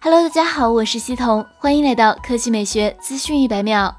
Hello，大家好，我是西彤，欢迎来到科技美学资讯一百秒。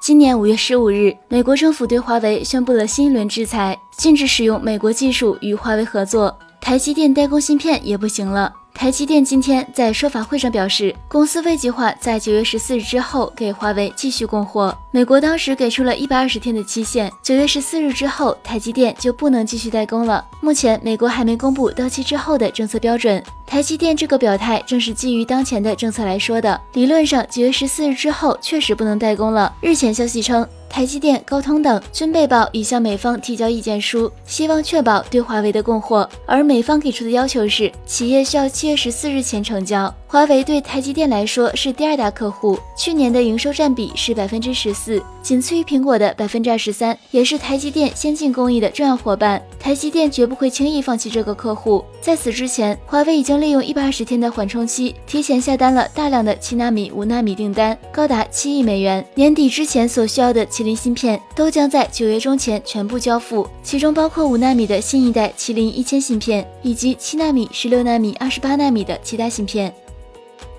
今年五月十五日，美国政府对华为宣布了新一轮制裁，禁止使用美国技术与华为合作，台积电代工芯片也不行了。台积电今天在说法会上表示，公司未计划在九月十四日之后给华为继续供货。美国当时给出了一百二十天的期限，九月十四日之后，台积电就不能继续代工了。目前，美国还没公布到期之后的政策标准。台积电这个表态正是基于当前的政策来说的。理论上，九月十四日之后确实不能代工了。日前消息称。台积电、高通等均被曝已向美方提交意见书，希望确保对华为的供货。而美方给出的要求是，企业需要七月十四日前成交。华为对台积电来说是第二大客户，去年的营收占比是百分之十四，仅次于苹果的百分之二十三，也是台积电先进工艺的重要伙伴。台积电绝不会轻易放弃这个客户。在此之前，华为已经利用一百二十天的缓冲期，提前下单了大量的七纳米、五纳米订单，高达七亿美元。年底之前所需要的麒麟芯片都将在九月中前全部交付，其中包括五纳米的新一代麒麟一千芯片，以及七纳米、十六纳米、二十八纳米的其他芯片。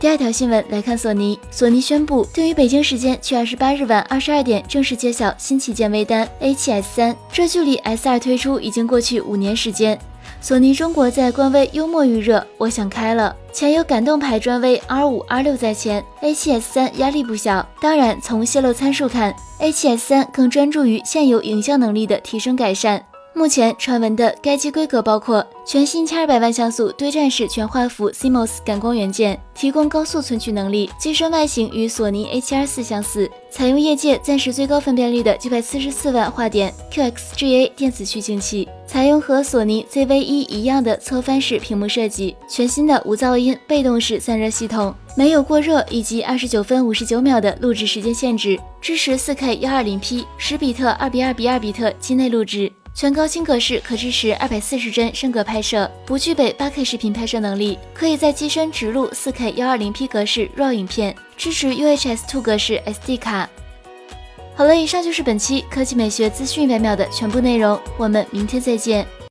第二条新闻来看，索尼。索尼宣布，对于北京时间七月二十八日晚二十二点正式揭晓新旗舰微单 A7S 三。这距离 S 二推出已经过去五年时间。索尼中国在官微幽默预热，我想开了。前有感动牌专微 R 五、R 六在前，A7S 三压力不小。当然，从泄露参数看，A7S 三更专注于现有影像能力的提升改善。目前传闻的该机规格包括全新千二百万像素对战式全画幅 CMOS 感光元件，提供高速存取能力。机身外形与索尼 A7R 四相似，采用业界暂时最高分辨率的九百四十四万画点 QXGA 电子取景器，采用和索尼 ZV-E 一样的侧翻式屏幕设计，全新的无噪音被动式散热系统，没有过热以及二十九分五十九秒的录制时间限制，支持四 K 幺二零 P 十比特二比二比二比特机内录制。全高清格式可支持二百四十帧升格拍摄，不具备八 K 视频拍摄能力，可以在机身植入四 K 幺二零 P 格式 RAW 影片，支持 UHS Two 格式 SD 卡。好了，以上就是本期科技美学资讯一百秒的全部内容，我们明天再见。